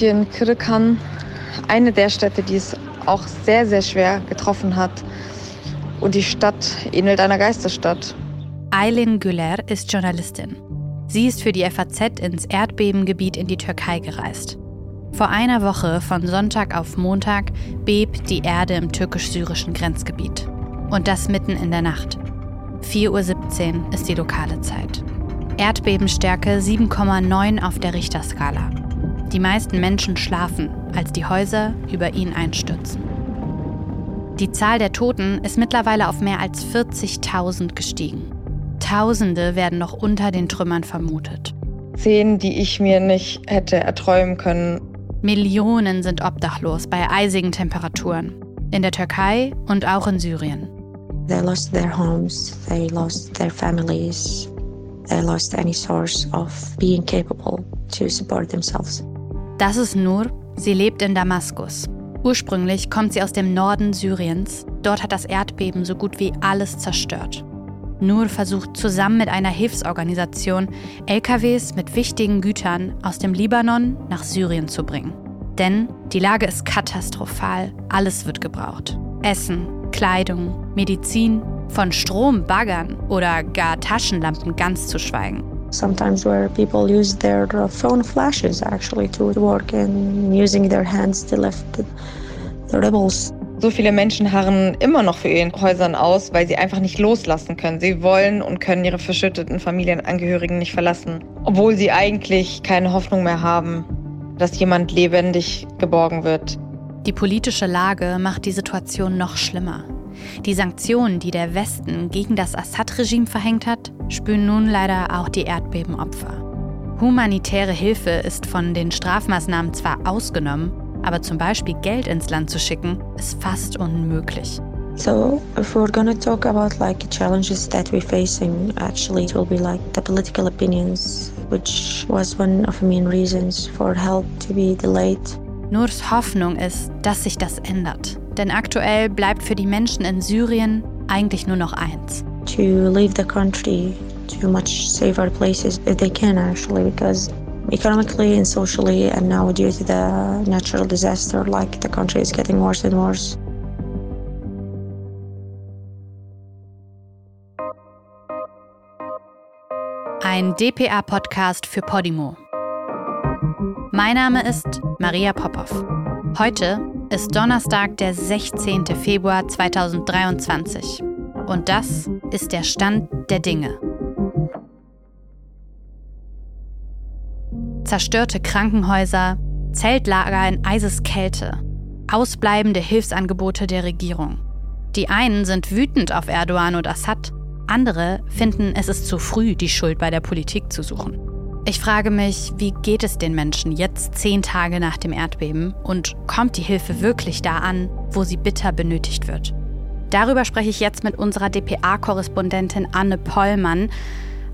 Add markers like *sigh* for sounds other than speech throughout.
In Kırıkhan, eine der Städte, die es auch sehr, sehr schwer getroffen hat. Und die Stadt ähnelt einer Geisterstadt. Aylin Güler ist Journalistin. Sie ist für die FAZ ins Erdbebengebiet in die Türkei gereist. Vor einer Woche, von Sonntag auf Montag, bebt die Erde im türkisch-syrischen Grenzgebiet. Und das mitten in der Nacht. 4.17 Uhr ist die lokale Zeit. Erdbebenstärke 7,9 auf der Richterskala. Die meisten Menschen schlafen, als die Häuser über ihn einstürzen. Die Zahl der Toten ist mittlerweile auf mehr als 40.000 gestiegen. Tausende werden noch unter den Trümmern vermutet. Szenen, die ich mir nicht hätte erträumen können. Millionen sind obdachlos bei eisigen Temperaturen. In der Türkei und auch in Syrien. They lost their homes, they lost their families, they lost any source of being capable to support themselves. Das ist Nur. Sie lebt in Damaskus. Ursprünglich kommt sie aus dem Norden Syriens. Dort hat das Erdbeben so gut wie alles zerstört. Nur versucht zusammen mit einer Hilfsorganisation, LKWs mit wichtigen Gütern aus dem Libanon nach Syrien zu bringen. Denn die Lage ist katastrophal. Alles wird gebraucht. Essen, Kleidung, Medizin, von Strom, Baggern oder gar Taschenlampen ganz zu schweigen. Sometimes where people use their phone flashes actually to work and using their hands to lift the rebels. So viele Menschen harren immer noch für ihren Häusern aus, weil sie einfach nicht loslassen können. Sie wollen und können ihre verschütteten Familienangehörigen nicht verlassen, obwohl sie eigentlich keine Hoffnung mehr haben, dass jemand lebendig geborgen wird. Die politische Lage macht die Situation noch schlimmer. Die Sanktionen, die der Westen gegen das Assad-Regime verhängt hat, spüren nun leider auch die Erdbebenopfer. Humanitäre Hilfe ist von den Strafmaßnahmen zwar ausgenommen, aber zum Beispiel Geld ins Land zu schicken, ist fast unmöglich. So, if we're gonna talk about like challenges that we're facing, actually, it will be like the political opinions, which was one of the main reasons for help to be delayed. Nurs Hoffnung ist, dass sich das ändert. Denn aktuell bleibt für die Menschen in Syrien eigentlich nur noch eins. To leave the country to much safer places if they can actually because economically and socially and now due to the natural disaster like the country is getting worse and worse. Ein DPA-Podcast für Podimo. Mein Name ist Maria Popov. Heute ist Donnerstag, der 16. Februar 2023. Und das ist der Stand der Dinge. Zerstörte Krankenhäuser, Zeltlager in Eiseskälte, ausbleibende Hilfsangebote der Regierung. Die einen sind wütend auf Erdogan und Assad, andere finden, es ist zu früh, die Schuld bei der Politik zu suchen. Ich frage mich, wie geht es den Menschen jetzt zehn Tage nach dem Erdbeben und kommt die Hilfe wirklich da an, wo sie bitter benötigt wird? Darüber spreche ich jetzt mit unserer DPA-Korrespondentin Anne Pollmann.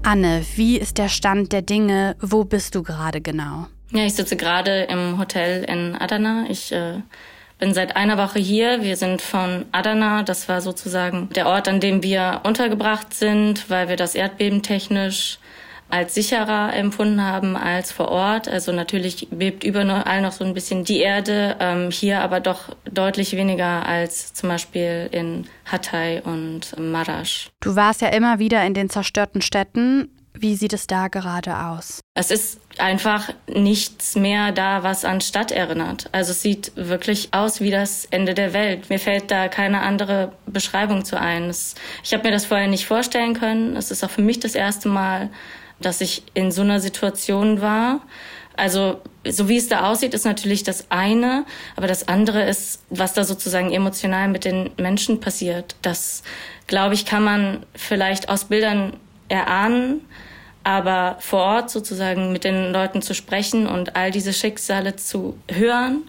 Anne, wie ist der Stand der Dinge? Wo bist du gerade genau? Ja, ich sitze gerade im Hotel in Adana. Ich äh, bin seit einer Woche hier. Wir sind von Adana, das war sozusagen der Ort, an dem wir untergebracht sind, weil wir das Erdbeben technisch als sicherer empfunden haben als vor Ort. Also natürlich bebt überall noch so ein bisschen die Erde, ähm, hier aber doch deutlich weniger als zum Beispiel in Hatay und Marasch. Du warst ja immer wieder in den zerstörten Städten. Wie sieht es da gerade aus? Es ist einfach nichts mehr da, was an Stadt erinnert. Also es sieht wirklich aus wie das Ende der Welt. Mir fällt da keine andere Beschreibung zu ein. Es, ich habe mir das vorher nicht vorstellen können. Es ist auch für mich das erste Mal, dass ich in so einer Situation war. Also so wie es da aussieht, ist natürlich das eine, aber das andere ist, was da sozusagen emotional mit den Menschen passiert. Das, glaube ich, kann man vielleicht aus Bildern erahnen, aber vor Ort sozusagen mit den Leuten zu sprechen und all diese Schicksale zu hören,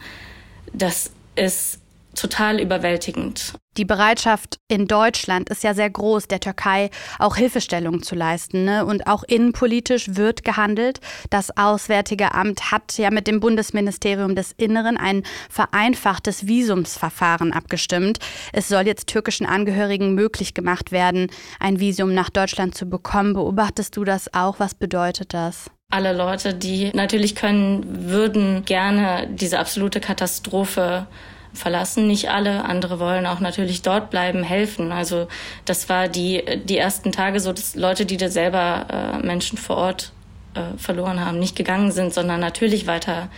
das ist total überwältigend. Die Bereitschaft in Deutschland ist ja sehr groß, der Türkei auch Hilfestellung zu leisten. Ne? Und auch innenpolitisch wird gehandelt. Das Auswärtige Amt hat ja mit dem Bundesministerium des Inneren ein vereinfachtes Visumsverfahren abgestimmt. Es soll jetzt türkischen Angehörigen möglich gemacht werden, ein Visum nach Deutschland zu bekommen. Beobachtest du das auch? Was bedeutet das? Alle Leute, die natürlich können, würden gerne diese absolute Katastrophe verlassen. Nicht alle. Andere wollen auch natürlich dort bleiben, helfen. Also das war die, die ersten Tage so, dass Leute, die da selber äh, Menschen vor Ort äh, verloren haben, nicht gegangen sind, sondern natürlich weiter,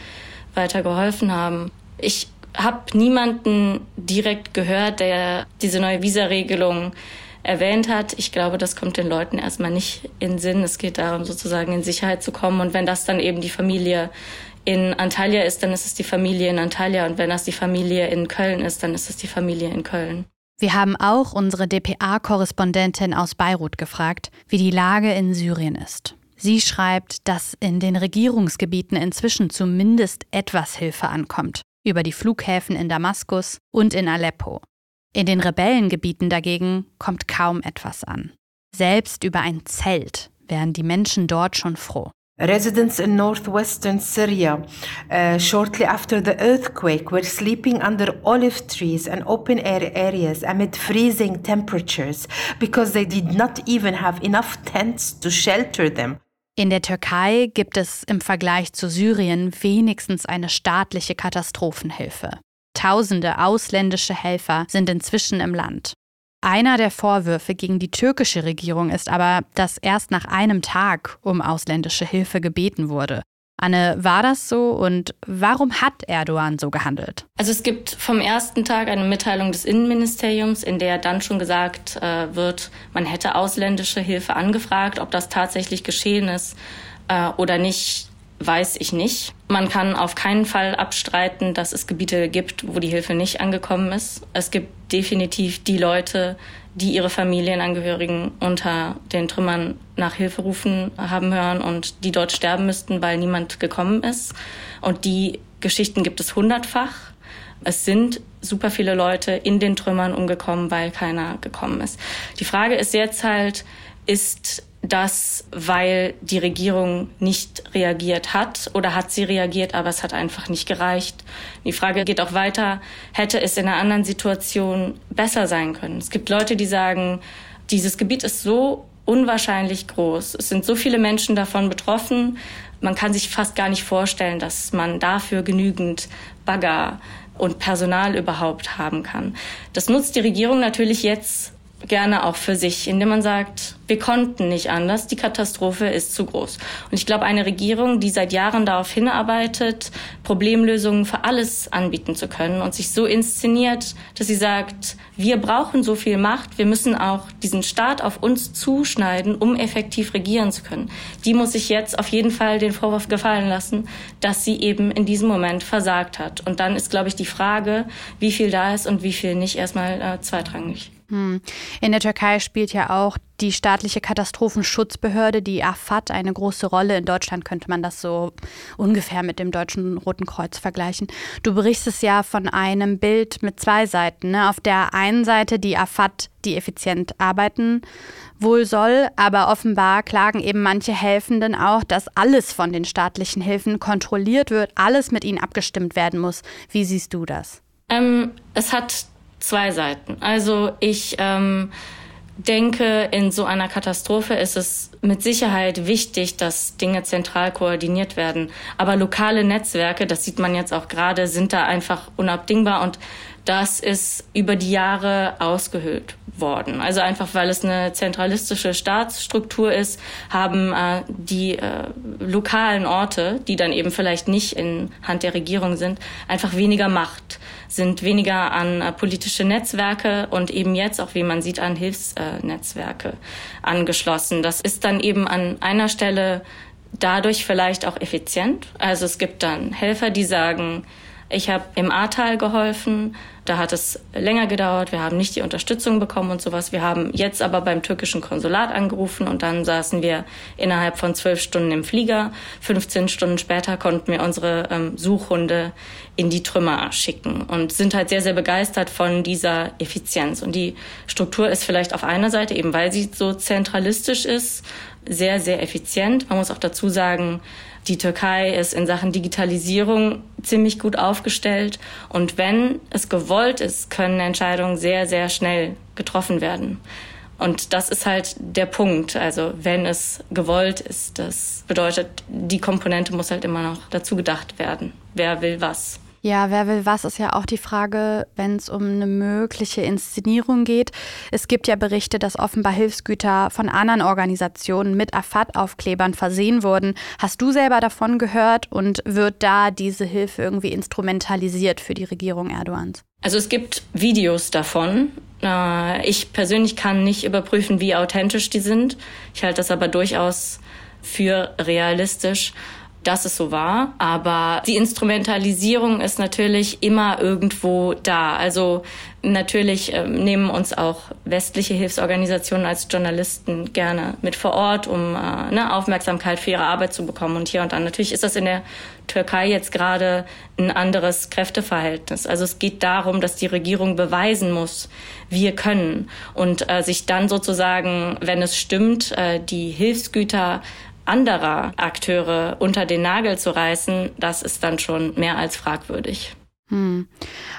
weiter geholfen haben. Ich habe niemanden direkt gehört, der diese neue Visaregelung erwähnt hat. Ich glaube, das kommt den Leuten erstmal nicht in Sinn. Es geht darum, sozusagen in Sicherheit zu kommen. Und wenn das dann eben die Familie in Antalya ist, dann ist es die Familie in Antalya. Und wenn das die Familie in Köln ist, dann ist es die Familie in Köln. Wir haben auch unsere DPA-Korrespondentin aus Beirut gefragt, wie die Lage in Syrien ist. Sie schreibt, dass in den Regierungsgebieten inzwischen zumindest etwas Hilfe ankommt, über die Flughäfen in Damaskus und in Aleppo. In den Rebellengebieten dagegen kommt kaum etwas an. Selbst über ein Zelt wären die Menschen dort schon froh. Residents in northwestern Syria, uh, shortly after the earthquake, were sleeping under olive trees and open air areas amid freezing temperatures because they did not even have enough tents to shelter them. In der Türkei gibt es im Vergleich zu Syrien wenigstens eine staatliche Katastrophenhilfe. Tausende ausländische Helfer sind inzwischen im Land. Einer der Vorwürfe gegen die türkische Regierung ist aber, dass erst nach einem Tag um ausländische Hilfe gebeten wurde. Anne, war das so und warum hat Erdogan so gehandelt? Also es gibt vom ersten Tag eine Mitteilung des Innenministeriums, in der dann schon gesagt äh, wird, man hätte ausländische Hilfe angefragt. Ob das tatsächlich geschehen ist äh, oder nicht, weiß ich nicht. Man kann auf keinen Fall abstreiten, dass es Gebiete gibt, wo die Hilfe nicht angekommen ist. Es gibt definitiv die Leute, die ihre Familienangehörigen unter den Trümmern nach Hilfe rufen haben hören und die dort sterben müssten, weil niemand gekommen ist. Und die Geschichten gibt es hundertfach. Es sind super viele Leute in den Trümmern umgekommen, weil keiner gekommen ist. Die Frage ist jetzt halt, ist das, weil die Regierung nicht reagiert hat oder hat sie reagiert, aber es hat einfach nicht gereicht. Die Frage geht auch weiter, hätte es in einer anderen Situation besser sein können? Es gibt Leute, die sagen, dieses Gebiet ist so unwahrscheinlich groß. Es sind so viele Menschen davon betroffen. Man kann sich fast gar nicht vorstellen, dass man dafür genügend Bagger und Personal überhaupt haben kann. Das nutzt die Regierung natürlich jetzt gerne auch für sich, indem man sagt, wir konnten nicht anders, die Katastrophe ist zu groß. Und ich glaube, eine Regierung, die seit Jahren darauf hinarbeitet, Problemlösungen für alles anbieten zu können und sich so inszeniert, dass sie sagt, wir brauchen so viel Macht, wir müssen auch diesen Staat auf uns zuschneiden, um effektiv regieren zu können. Die muss sich jetzt auf jeden Fall den Vorwurf gefallen lassen, dass sie eben in diesem Moment versagt hat. Und dann ist, glaube ich, die Frage, wie viel da ist und wie viel nicht, erstmal äh, zweitrangig. Hm. In der Türkei spielt ja auch die staatliche Katastrophenschutzbehörde, die AFAD, eine große Rolle. In Deutschland könnte man das so ungefähr mit dem Deutschen Roten Kreuz vergleichen. Du berichtest ja von einem Bild mit zwei Seiten. Ne? Auf der einen Seite die AFAD, die effizient arbeiten wohl soll, aber offenbar klagen eben manche Helfenden auch, dass alles von den staatlichen Hilfen kontrolliert wird, alles mit ihnen abgestimmt werden muss. Wie siehst du das? Ähm, es hat zwei Seiten. Also ich ähm, denke, in so einer Katastrophe ist es mit Sicherheit wichtig, dass Dinge zentral koordiniert werden. Aber lokale Netzwerke, das sieht man jetzt auch gerade, sind da einfach unabdingbar und das ist über die Jahre ausgehöhlt worden. Also einfach, weil es eine zentralistische Staatsstruktur ist, haben äh, die äh, lokalen Orte, die dann eben vielleicht nicht in Hand der Regierung sind, einfach weniger Macht sind weniger an äh, politische Netzwerke und eben jetzt auch, wie man sieht, an Hilfsnetzwerke äh, angeschlossen. Das ist dann eben an einer Stelle dadurch vielleicht auch effizient. Also es gibt dann Helfer, die sagen, ich habe im Ahrtal geholfen, da hat es länger gedauert, wir haben nicht die Unterstützung bekommen und sowas. Wir haben jetzt aber beim türkischen Konsulat angerufen und dann saßen wir innerhalb von zwölf Stunden im Flieger. 15 Stunden später konnten wir unsere ähm, Suchhunde in die Trümmer schicken und sind halt sehr, sehr begeistert von dieser Effizienz. Und die Struktur ist vielleicht auf einer Seite, eben weil sie so zentralistisch ist, sehr, sehr effizient. Man muss auch dazu sagen, die Türkei ist in Sachen Digitalisierung ziemlich gut aufgestellt. Und wenn es gewollt ist, können Entscheidungen sehr, sehr schnell getroffen werden. Und das ist halt der Punkt. Also wenn es gewollt ist, das bedeutet, die Komponente muss halt immer noch dazu gedacht werden. Wer will was? Ja, wer will was, ist ja auch die Frage, wenn es um eine mögliche Inszenierung geht. Es gibt ja Berichte, dass offenbar Hilfsgüter von anderen Organisationen mit Afad-Aufklebern versehen wurden. Hast du selber davon gehört und wird da diese Hilfe irgendwie instrumentalisiert für die Regierung Erdogans? Also es gibt Videos davon. Ich persönlich kann nicht überprüfen, wie authentisch die sind. Ich halte das aber durchaus für realistisch dass es so war. Aber die Instrumentalisierung ist natürlich immer irgendwo da. Also natürlich äh, nehmen uns auch westliche Hilfsorganisationen als Journalisten gerne mit vor Ort, um äh, ne, Aufmerksamkeit für ihre Arbeit zu bekommen und hier und dann. Natürlich ist das in der Türkei jetzt gerade ein anderes Kräfteverhältnis. Also es geht darum, dass die Regierung beweisen muss, wir können und äh, sich dann sozusagen, wenn es stimmt, äh, die Hilfsgüter anderer Akteure unter den Nagel zu reißen, das ist dann schon mehr als fragwürdig. Hm.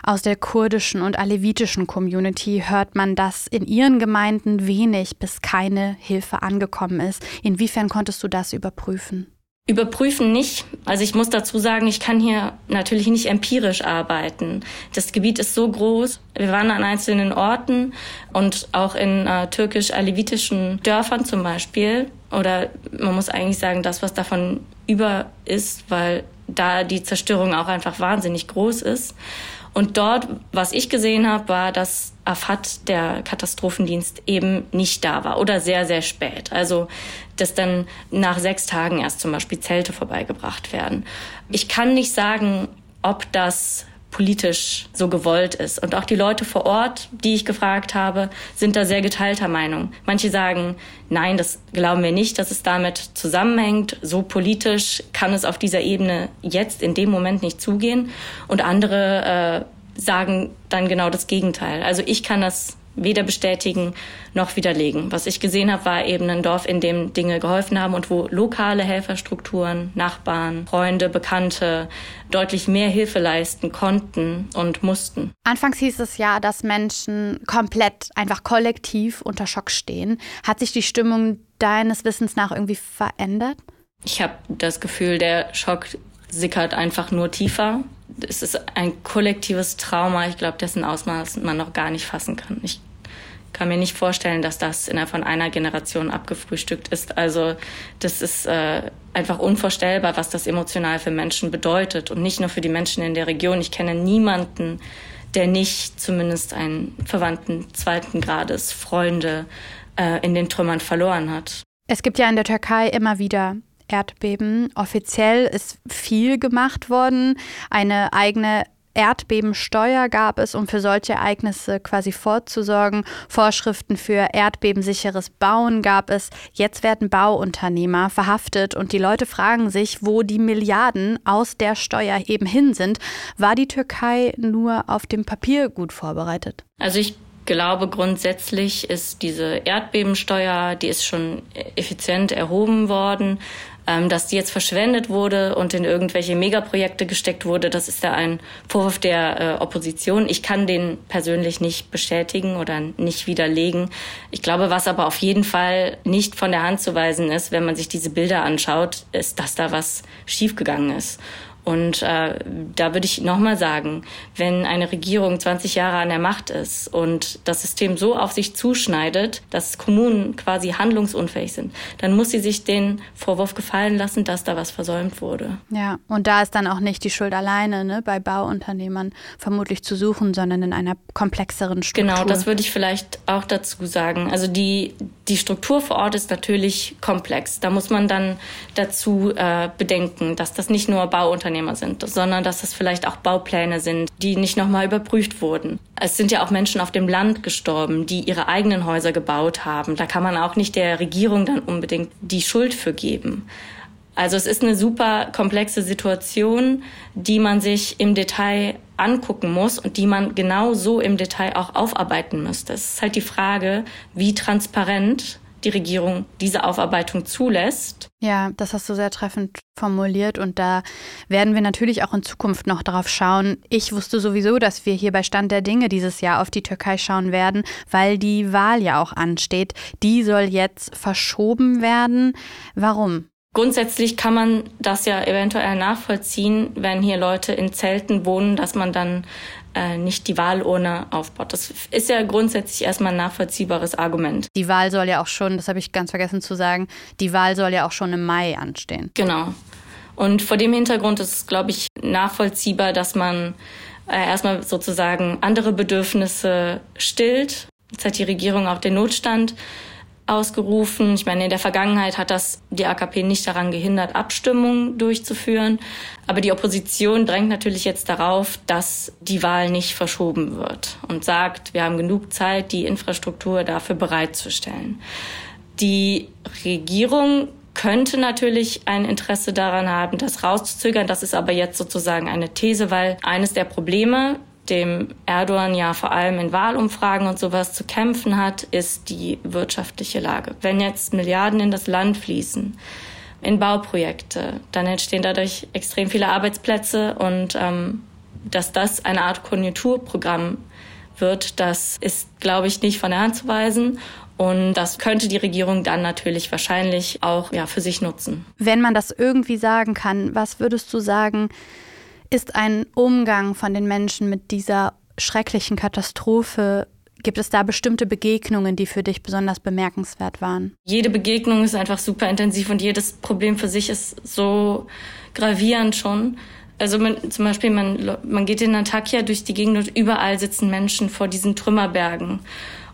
Aus der kurdischen und alevitischen Community hört man, dass in ihren Gemeinden wenig bis keine Hilfe angekommen ist. Inwiefern konntest du das überprüfen? Überprüfen nicht. Also ich muss dazu sagen, ich kann hier natürlich nicht empirisch arbeiten. Das Gebiet ist so groß. Wir waren an einzelnen Orten und auch in äh, türkisch-alevitischen Dörfern zum Beispiel. Oder man muss eigentlich sagen, das, was davon über ist, weil da die Zerstörung auch einfach wahnsinnig groß ist. Und dort, was ich gesehen habe, war, dass AFAT, der Katastrophendienst, eben nicht da war oder sehr, sehr spät. Also, dass dann nach sechs Tagen erst zum Beispiel Zelte vorbeigebracht werden. Ich kann nicht sagen, ob das politisch so gewollt ist. Und auch die Leute vor Ort, die ich gefragt habe, sind da sehr geteilter Meinung. Manche sagen, nein, das glauben wir nicht, dass es damit zusammenhängt. So politisch kann es auf dieser Ebene jetzt in dem Moment nicht zugehen. Und andere äh, sagen dann genau das Gegenteil. Also ich kann das weder bestätigen noch widerlegen. Was ich gesehen habe, war eben ein Dorf, in dem Dinge geholfen haben und wo lokale Helferstrukturen, Nachbarn, Freunde, Bekannte deutlich mehr Hilfe leisten konnten und mussten. Anfangs hieß es ja, dass Menschen komplett, einfach kollektiv unter Schock stehen. Hat sich die Stimmung deines Wissens nach irgendwie verändert? Ich habe das Gefühl, der Schock sickert einfach nur tiefer es ist ein kollektives Trauma, ich glaube, dessen Ausmaß man noch gar nicht fassen kann. Ich kann mir nicht vorstellen, dass das innerhalb von einer Generation abgefrühstückt ist. Also das ist äh, einfach unvorstellbar, was das emotional für Menschen bedeutet und nicht nur für die Menschen in der Region. Ich kenne niemanden, der nicht zumindest einen Verwandten zweiten Grades, Freunde äh, in den Trümmern verloren hat. Es gibt ja in der Türkei immer wieder Erdbeben. Offiziell ist viel gemacht worden. Eine eigene Erdbebensteuer gab es, um für solche Ereignisse quasi vorzusorgen. Vorschriften für erdbebensicheres Bauen gab es. Jetzt werden Bauunternehmer verhaftet und die Leute fragen sich, wo die Milliarden aus der Steuer eben hin sind. War die Türkei nur auf dem Papier gut vorbereitet? Also ich glaube, grundsätzlich ist diese Erdbebensteuer, die ist schon effizient erhoben worden. Ähm, dass die jetzt verschwendet wurde und in irgendwelche Megaprojekte gesteckt wurde, das ist ja ein Vorwurf der äh, Opposition. Ich kann den persönlich nicht bestätigen oder nicht widerlegen. Ich glaube, was aber auf jeden Fall nicht von der Hand zu weisen ist, wenn man sich diese Bilder anschaut, ist, dass da was schiefgegangen ist. Und äh, da würde ich nochmal sagen, wenn eine Regierung 20 Jahre an der Macht ist und das System so auf sich zuschneidet, dass Kommunen quasi handlungsunfähig sind, dann muss sie sich den Vorwurf gefallen lassen, dass da was versäumt wurde. Ja, und da ist dann auch nicht die Schuld alleine ne, bei Bauunternehmern vermutlich zu suchen, sondern in einer komplexeren Struktur. Genau, das würde ich vielleicht auch dazu sagen. Also die, die Struktur vor Ort ist natürlich komplex. Da muss man dann dazu äh, bedenken, dass das nicht nur Bauunternehmer Bauunternehmer sind, sondern dass es vielleicht auch Baupläne sind, die nicht nochmal überprüft wurden. Es sind ja auch Menschen auf dem Land gestorben, die ihre eigenen Häuser gebaut haben. Da kann man auch nicht der Regierung dann unbedingt die Schuld für geben. Also es ist eine super komplexe Situation, die man sich im Detail angucken muss und die man genau so im Detail auch aufarbeiten müsste. Es ist halt die Frage, wie transparent die Regierung diese Aufarbeitung zulässt. Ja, das hast du sehr treffend formuliert und da werden wir natürlich auch in Zukunft noch drauf schauen. Ich wusste sowieso, dass wir hier bei Stand der Dinge dieses Jahr auf die Türkei schauen werden, weil die Wahl ja auch ansteht. Die soll jetzt verschoben werden. Warum? Grundsätzlich kann man das ja eventuell nachvollziehen, wenn hier Leute in Zelten wohnen, dass man dann äh, nicht die Wahlurne aufbaut. Das ist ja grundsätzlich erstmal ein nachvollziehbares Argument. Die Wahl soll ja auch schon, das habe ich ganz vergessen zu sagen, die Wahl soll ja auch schon im Mai anstehen. Genau. Und vor dem Hintergrund ist es, glaube ich, nachvollziehbar, dass man äh, erstmal sozusagen andere Bedürfnisse stillt. Jetzt hat die Regierung auch den Notstand ausgerufen. Ich meine, in der Vergangenheit hat das die AKP nicht daran gehindert, Abstimmungen durchzuführen. Aber die Opposition drängt natürlich jetzt darauf, dass die Wahl nicht verschoben wird und sagt, wir haben genug Zeit, die Infrastruktur dafür bereitzustellen. Die Regierung könnte natürlich ein Interesse daran haben, das rauszuzögern. Das ist aber jetzt sozusagen eine These, weil eines der Probleme dem Erdogan ja vor allem in Wahlumfragen und sowas zu kämpfen hat, ist die wirtschaftliche Lage. Wenn jetzt Milliarden in das Land fließen, in Bauprojekte, dann entstehen dadurch extrem viele Arbeitsplätze und ähm, dass das eine Art Konjunkturprogramm wird, das ist, glaube ich, nicht von der Hand zu weisen. Und das könnte die Regierung dann natürlich wahrscheinlich auch ja, für sich nutzen. Wenn man das irgendwie sagen kann, was würdest du sagen, ist ein Umgang von den Menschen mit dieser schrecklichen Katastrophe Gibt es da bestimmte Begegnungen, die für dich besonders bemerkenswert waren? Jede Begegnung ist einfach super intensiv und jedes Problem für sich ist so gravierend schon. Also man, zum Beispiel, man, man geht in Antakya durch die Gegend und überall sitzen Menschen vor diesen Trümmerbergen.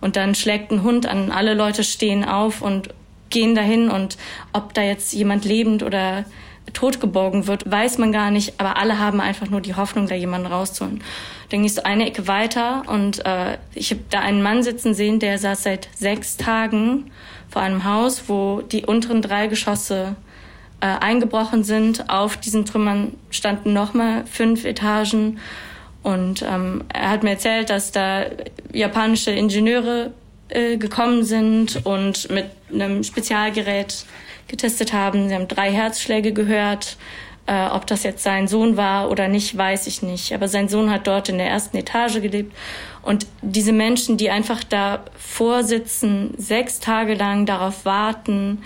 Und dann schlägt ein Hund an, alle Leute stehen auf und gehen dahin und ob da jetzt jemand lebend oder totgeborgen wird, weiß man gar nicht, aber alle haben einfach nur die Hoffnung, da jemanden rauszuholen. Dann gehst du eine Ecke weiter und äh, ich habe da einen Mann sitzen sehen, der saß seit sechs Tagen vor einem Haus, wo die unteren drei Geschosse äh, eingebrochen sind. Auf diesen Trümmern standen nochmal fünf Etagen. Und ähm, er hat mir erzählt, dass da japanische Ingenieure äh, gekommen sind und mit einem Spezialgerät getestet haben. Sie haben drei Herzschläge gehört. Äh, ob das jetzt sein Sohn war oder nicht, weiß ich nicht. Aber sein Sohn hat dort in der ersten Etage gelebt. Und diese Menschen, die einfach da vorsitzen, sechs Tage lang darauf warten,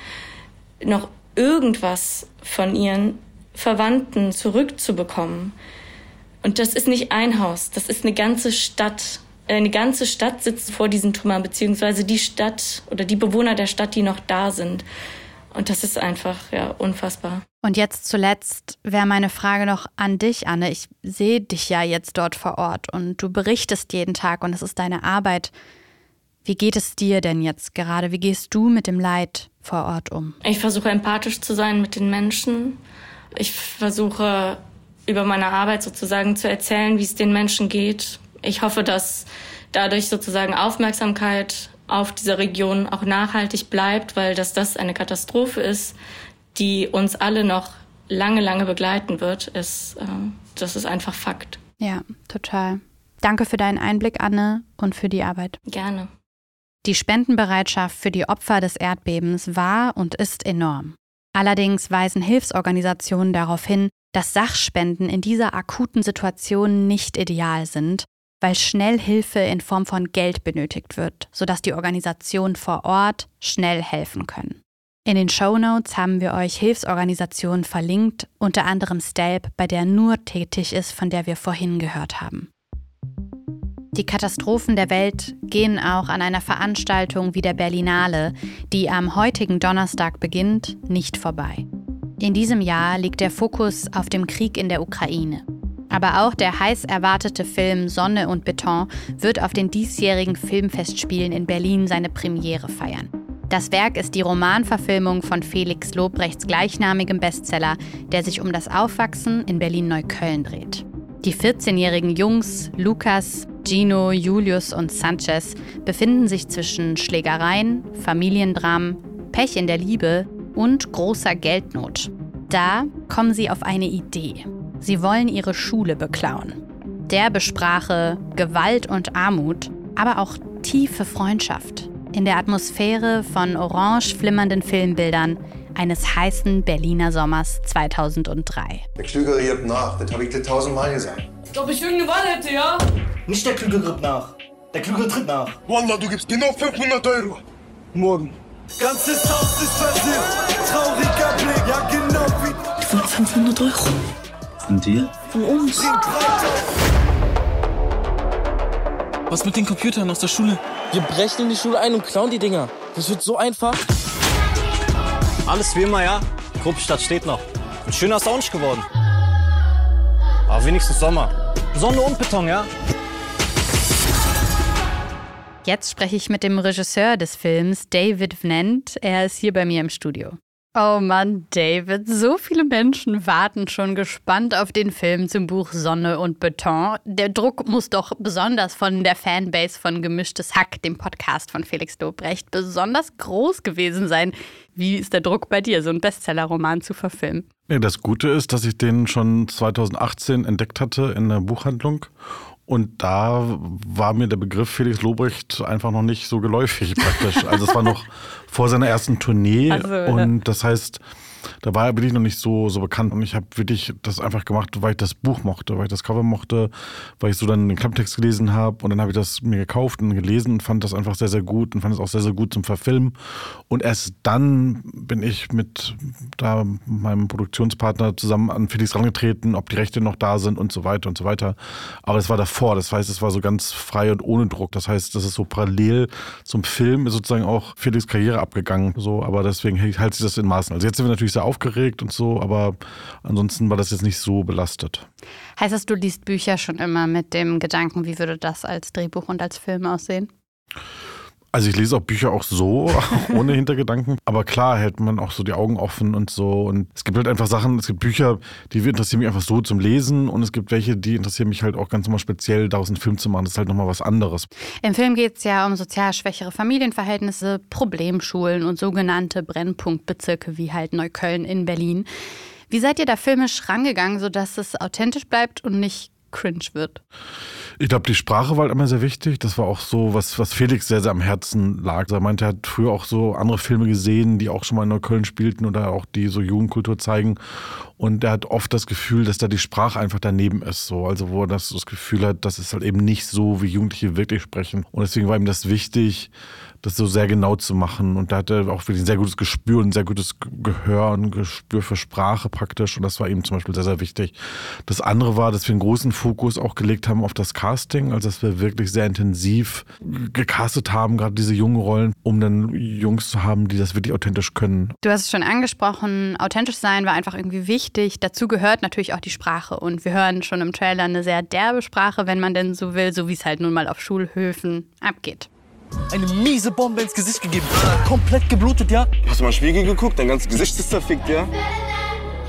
noch irgendwas von ihren Verwandten zurückzubekommen. Und das ist nicht ein Haus, das ist eine ganze Stadt. Eine ganze Stadt sitzt vor diesen Trümmern, beziehungsweise die Stadt oder die Bewohner der Stadt, die noch da sind. Und das ist einfach ja unfassbar. Und jetzt zuletzt wäre meine Frage noch an dich, Anne. Ich sehe dich ja jetzt dort vor Ort und du berichtest jeden Tag und es ist deine Arbeit. Wie geht es dir denn jetzt gerade? Wie gehst du mit dem Leid vor Ort um? Ich versuche empathisch zu sein mit den Menschen. Ich versuche über meine Arbeit sozusagen zu erzählen, wie es den Menschen geht. Ich hoffe, dass dadurch sozusagen Aufmerksamkeit auf dieser Region auch nachhaltig bleibt, weil dass das eine Katastrophe ist, die uns alle noch lange, lange begleiten wird, ist, äh, das ist einfach Fakt. Ja, total. Danke für deinen Einblick, Anne, und für die Arbeit. Gerne. Die Spendenbereitschaft für die Opfer des Erdbebens war und ist enorm. Allerdings weisen Hilfsorganisationen darauf hin, dass Sachspenden in dieser akuten Situation nicht ideal sind weil schnell Hilfe in Form von Geld benötigt wird, sodass die Organisationen vor Ort schnell helfen können. In den Show Notes haben wir euch Hilfsorganisationen verlinkt, unter anderem STELP, bei der nur tätig ist, von der wir vorhin gehört haben. Die Katastrophen der Welt gehen auch an einer Veranstaltung wie der Berlinale, die am heutigen Donnerstag beginnt, nicht vorbei. In diesem Jahr liegt der Fokus auf dem Krieg in der Ukraine. Aber auch der heiß erwartete Film Sonne und Beton wird auf den diesjährigen Filmfestspielen in Berlin seine Premiere feiern. Das Werk ist die Romanverfilmung von Felix Lobrechts gleichnamigem Bestseller, der sich um das Aufwachsen in Berlin-Neukölln dreht. Die 14-jährigen Jungs Lukas, Gino, Julius und Sanchez befinden sich zwischen Schlägereien, Familiendramen, Pech in der Liebe und großer Geldnot. Da kommen sie auf eine Idee. Sie wollen ihre Schule beklauen. Der besprache Gewalt und Armut, aber auch tiefe Freundschaft. In der Atmosphäre von orange flimmernden Filmbildern eines heißen Berliner Sommers 2003. Der Klügere gibt nach, das habe ich dir tausendmal gesagt. Ob ich irgendeine Wahl hätte, ja? Nicht der Klügere gibt nach. Der Klügere tritt nach. Wallah, du gibst genau 500 Euro. Morgen. Ganzes Haus ist versifft. Trauriger Blick, ja genau wie. Ich wollte 500 Euro. Von dir? Von uns. Was mit den Computern aus der Schule? Wir brechen in die Schule ein und klauen die Dinger. Das wird so einfach. Alles wie immer, ja? Gruppstadt steht noch. Ein schöner nicht geworden. Aber wenigstens Sommer. Sonne und Beton, ja? Jetzt spreche ich mit dem Regisseur des Films, David Vnent. Er ist hier bei mir im Studio. Oh Mann, David, so viele Menschen warten schon gespannt auf den Film zum Buch Sonne und Beton. Der Druck muss doch besonders von der Fanbase von Gemischtes Hack, dem Podcast von Felix Lobrecht, besonders groß gewesen sein. Wie ist der Druck bei dir, so einen Bestsellerroman zu verfilmen? Das Gute ist, dass ich den schon 2018 entdeckt hatte in der Buchhandlung und da war mir der Begriff Felix Lobrecht einfach noch nicht so geläufig praktisch. Also es war noch *laughs* vor seiner ersten Tournee. Also, und das heißt, da war er wirklich noch nicht so, so bekannt. Und ich habe wirklich das einfach gemacht, weil ich das Buch mochte, weil ich das Cover mochte, weil ich so dann den Klapptext gelesen habe. Und dann habe ich das mir gekauft und gelesen und fand das einfach sehr, sehr gut und fand es auch sehr, sehr gut zum Verfilmen. Und erst dann bin ich mit da meinem Produktionspartner zusammen an Felix rangetreten, ob die Rechte noch da sind und so weiter und so weiter. Aber es war davor. Das heißt, es war so ganz frei und ohne Druck. Das heißt, das ist so parallel zum Film ist sozusagen auch Felix Karriere abgegangen. So, aber deswegen hält sich das in Maßen. Also jetzt sind wir natürlich sehr aufgeregt und so, aber ansonsten war das jetzt nicht so belastet. Heißt das, du liest Bücher schon immer mit dem Gedanken, wie würde das als Drehbuch und als Film aussehen? Also ich lese auch Bücher auch so, *laughs* ohne Hintergedanken. Aber klar hält man auch so die Augen offen und so. Und es gibt halt einfach Sachen, es gibt Bücher, die interessieren mich einfach so zum Lesen. Und es gibt welche, die interessieren mich halt auch ganz normal speziell, daraus einen Film zu machen. Das ist halt nochmal was anderes. Im Film geht es ja um sozial schwächere Familienverhältnisse, Problemschulen und sogenannte Brennpunktbezirke wie halt Neukölln in Berlin. Wie seid ihr da filmisch rangegangen, sodass es authentisch bleibt und nicht cringe wird? Ich glaube, die Sprache war halt immer sehr wichtig. Das war auch so, was, was Felix sehr, sehr am Herzen lag. Er meinte, er hat früher auch so andere Filme gesehen, die auch schon mal in Neukölln spielten oder auch die so Jugendkultur zeigen. Und er hat oft das Gefühl, dass da die Sprache einfach daneben ist. So. Also wo er das, das Gefühl hat, das ist halt eben nicht so, wie Jugendliche wirklich sprechen. Und deswegen war ihm das wichtig, das so sehr genau zu machen. Und da hat er auch wirklich ein sehr gutes Gespür und ein sehr gutes Gehör und Gespür für Sprache praktisch. Und das war ihm zum Beispiel sehr, sehr wichtig. Das andere war, dass wir einen großen Fokus auch gelegt haben auf das Casting, also dass wir wirklich sehr intensiv gecastet haben, gerade diese jungen Rollen, um dann Jungs zu haben, die das wirklich authentisch können. Du hast es schon angesprochen, authentisch sein war einfach irgendwie wichtig. Dazu gehört natürlich auch die Sprache. Und wir hören schon im Trailer eine sehr derbe Sprache, wenn man denn so will, so wie es halt nun mal auf Schulhöfen abgeht eine miese Bombe ins Gesicht gegeben. Komplett geblutet, ja? Hast du mal Spiegel geguckt? Dein ganzes Gesicht ist zerfickt, ja?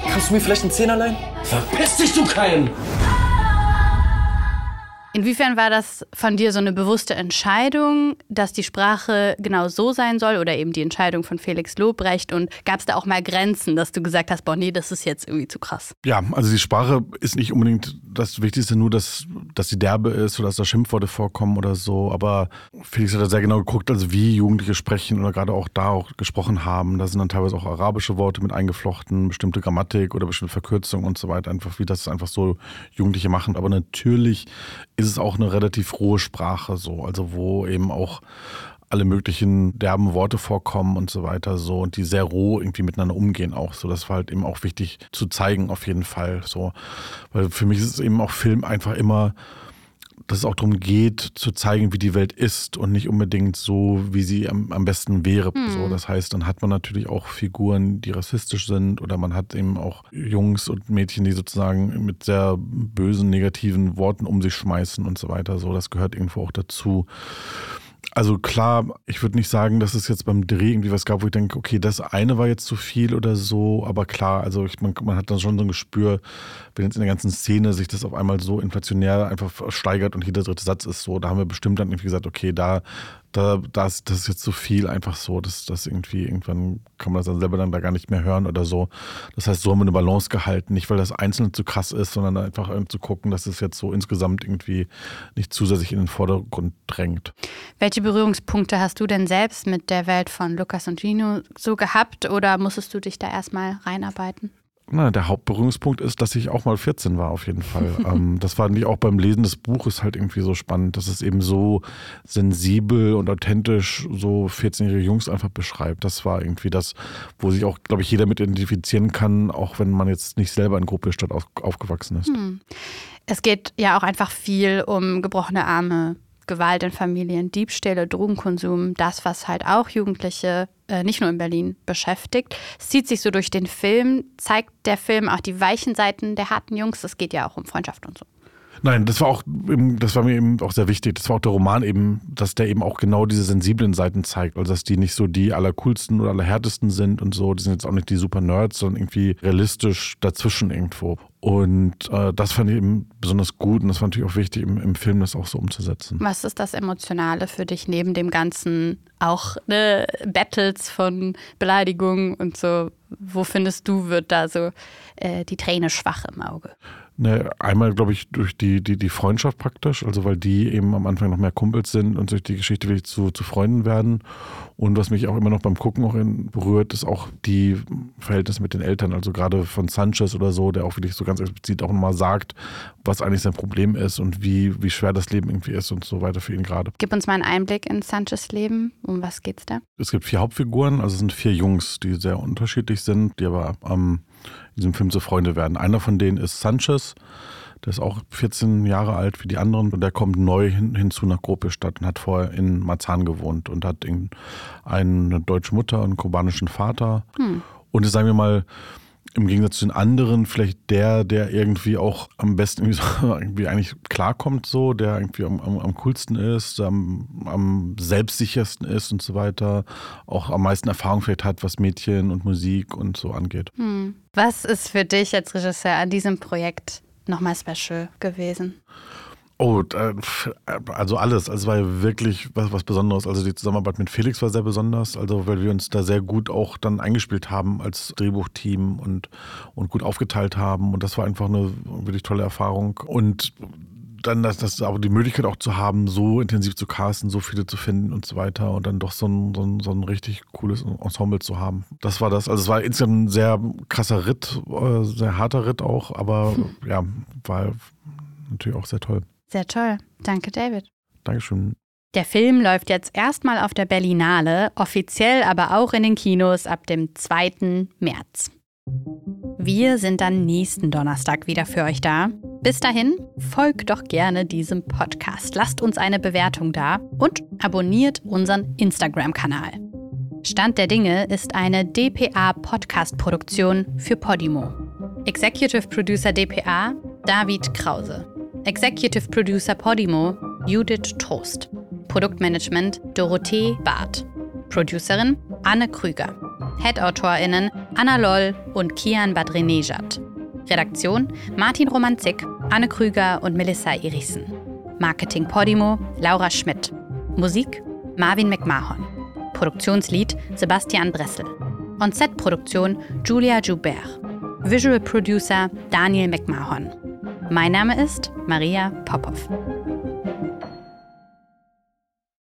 Kannst du mir vielleicht einen Zehner leihen? Verpiss dich, du Keim! Inwiefern war das von dir so eine bewusste Entscheidung, dass die Sprache genau so sein soll oder eben die Entscheidung von Felix Lobrecht? Und gab es da auch mal Grenzen, dass du gesagt hast, boah, nee, das ist jetzt irgendwie zu krass? Ja, also die Sprache ist nicht unbedingt das Wichtigste, nur dass, dass sie derbe ist oder dass da Schimpfworte vorkommen oder so. Aber Felix hat da sehr genau geguckt, also wie Jugendliche sprechen oder gerade auch da auch gesprochen haben. Da sind dann teilweise auch arabische Worte mit eingeflochten, bestimmte Grammatik oder bestimmte Verkürzungen und so weiter. Einfach wie das einfach so Jugendliche machen. Aber natürlich ist es auch eine relativ rohe Sprache so, also wo eben auch alle möglichen derben Worte vorkommen und so weiter so. Und die sehr roh irgendwie miteinander umgehen auch so. Das war halt eben auch wichtig zu zeigen auf jeden Fall so, weil für mich ist es eben auch Film einfach immer dass es auch darum geht, zu zeigen, wie die Welt ist und nicht unbedingt so, wie sie am, am besten wäre. Hm. So, das heißt, dann hat man natürlich auch Figuren, die rassistisch sind oder man hat eben auch Jungs und Mädchen, die sozusagen mit sehr bösen, negativen Worten um sich schmeißen und so weiter. So, das gehört irgendwo auch dazu. Also klar, ich würde nicht sagen, dass es jetzt beim Dreh irgendwie was gab, wo ich denke, okay, das eine war jetzt zu viel oder so, aber klar, also ich, man, man hat dann schon so ein Gespür, wenn jetzt in der ganzen Szene sich das auf einmal so inflationär einfach steigert und jeder dritte Satz ist so, da haben wir bestimmt dann irgendwie gesagt, okay, da da, das, das ist jetzt zu so viel einfach so, dass das irgendwie irgendwann kann man das dann selber dann da gar nicht mehr hören oder so. Das heißt, so haben wir eine Balance gehalten, nicht weil das Einzelne zu krass ist, sondern einfach zu gucken, dass es jetzt so insgesamt irgendwie nicht zusätzlich in den Vordergrund drängt. Welche Berührungspunkte hast du denn selbst mit der Welt von Lukas und Gino so gehabt oder musstest du dich da erstmal reinarbeiten? Na, der Hauptberührungspunkt ist, dass ich auch mal 14 war, auf jeden Fall. *laughs* ähm, das war nicht auch beim Lesen des Buches halt irgendwie so spannend, dass es eben so sensibel und authentisch so 14-jährige Jungs einfach beschreibt. Das war irgendwie das, wo sich auch, glaube ich, jeder mit identifizieren kann, auch wenn man jetzt nicht selber in Gruppestadt auf, aufgewachsen ist. Hm. Es geht ja auch einfach viel um gebrochene Arme, Gewalt in Familien, Diebstähle, Drogenkonsum, das, was halt auch Jugendliche äh, nicht nur in Berlin beschäftigt. Es zieht sich so durch den Film, zeigt der Film auch die weichen Seiten der harten Jungs. Es geht ja auch um Freundschaft und so. Nein, das war auch, das war mir eben auch sehr wichtig. Das war auch der Roman eben, dass der eben auch genau diese sensiblen Seiten zeigt. Also, dass die nicht so die allercoolsten oder allerhärtesten sind und so. Die sind jetzt auch nicht die super Nerds, sondern irgendwie realistisch dazwischen irgendwo. Und äh, das fand ich eben besonders gut und das war natürlich auch wichtig, im, im, Film das auch so umzusetzen. Was ist das Emotionale für dich neben dem ganzen auch ne, Battles von Beleidigungen und so? Wo findest du, wird da so äh, die Träne schwach im Auge? Ne, einmal, glaube ich, durch die, die, die Freundschaft praktisch, also weil die eben am Anfang noch mehr Kumpels sind und durch die Geschichte wirklich zu, zu Freunden werden. Und was mich auch immer noch beim Gucken auch in, berührt, ist auch die Verhältnisse mit den Eltern. Also gerade von Sanchez oder so, der auch wirklich so ganz explizit auch nochmal sagt, was eigentlich sein Problem ist und wie, wie schwer das Leben irgendwie ist und so weiter für ihn gerade. Gib uns mal einen Einblick in Sanchez Leben. Um was geht's da? Es gibt vier Hauptfiguren, also es sind vier Jungs, die sehr unterschiedlich sind, die aber am ähm, in diesem Film so Freunde werden. Einer von denen ist Sanchez, der ist auch 14 Jahre alt wie die anderen und der kommt neu hin, hinzu nach Gropiusstadt und hat vorher in Marzahn gewohnt und hat eine deutsche Mutter und einen kubanischen Vater. Hm. Und sagen wir mal, im Gegensatz zu den anderen vielleicht der, der irgendwie auch am besten irgendwie, so, *laughs* irgendwie eigentlich klarkommt, so, der irgendwie am, am, am coolsten ist, am, am, selbstsichersten ist und so weiter, auch am meisten Erfahrung vielleicht hat, was Mädchen und Musik und so angeht. Hm. Was ist für dich als Regisseur an diesem Projekt nochmal special gewesen? Oh, also alles. Also es war wirklich was, was Besonderes. Also die Zusammenarbeit mit Felix war sehr besonders, also weil wir uns da sehr gut auch dann eingespielt haben als Drehbuchteam und, und gut aufgeteilt haben. Und das war einfach eine wirklich tolle Erfahrung. Und dann das, das aber die Möglichkeit auch zu haben, so intensiv zu casten, so viele zu finden und so weiter und dann doch so ein, so ein, so ein richtig cooles Ensemble zu haben. Das war das. Also es war insgesamt ein sehr krasser Ritt, äh, sehr harter Ritt auch, aber *laughs* ja, war natürlich auch sehr toll. Sehr toll. Danke, David. Dankeschön. Der Film läuft jetzt erstmal auf der Berlinale, offiziell aber auch in den Kinos ab dem 2. März. Wir sind dann nächsten Donnerstag wieder für euch da. Bis dahin, folgt doch gerne diesem Podcast, lasst uns eine Bewertung da und abonniert unseren Instagram-Kanal. Stand der Dinge ist eine DPA-Podcast-Produktion für Podimo. Executive Producer DPA David Krause. Executive Producer Podimo Judith Trost. Produktmanagement Dorothee Barth. Producerin Anne Krüger. Head-AutorInnen Anna Loll und Kian Badrenejad. Redaktion Martin Romanzik, Anne Krüger und Melissa Irissen. Marketing Podimo Laura Schmidt. Musik Marvin McMahon. Produktionslied Sebastian Bressel. On-Set-Produktion Julia Joubert. Visual Producer Daniel McMahon. Mein Name ist Maria Popov.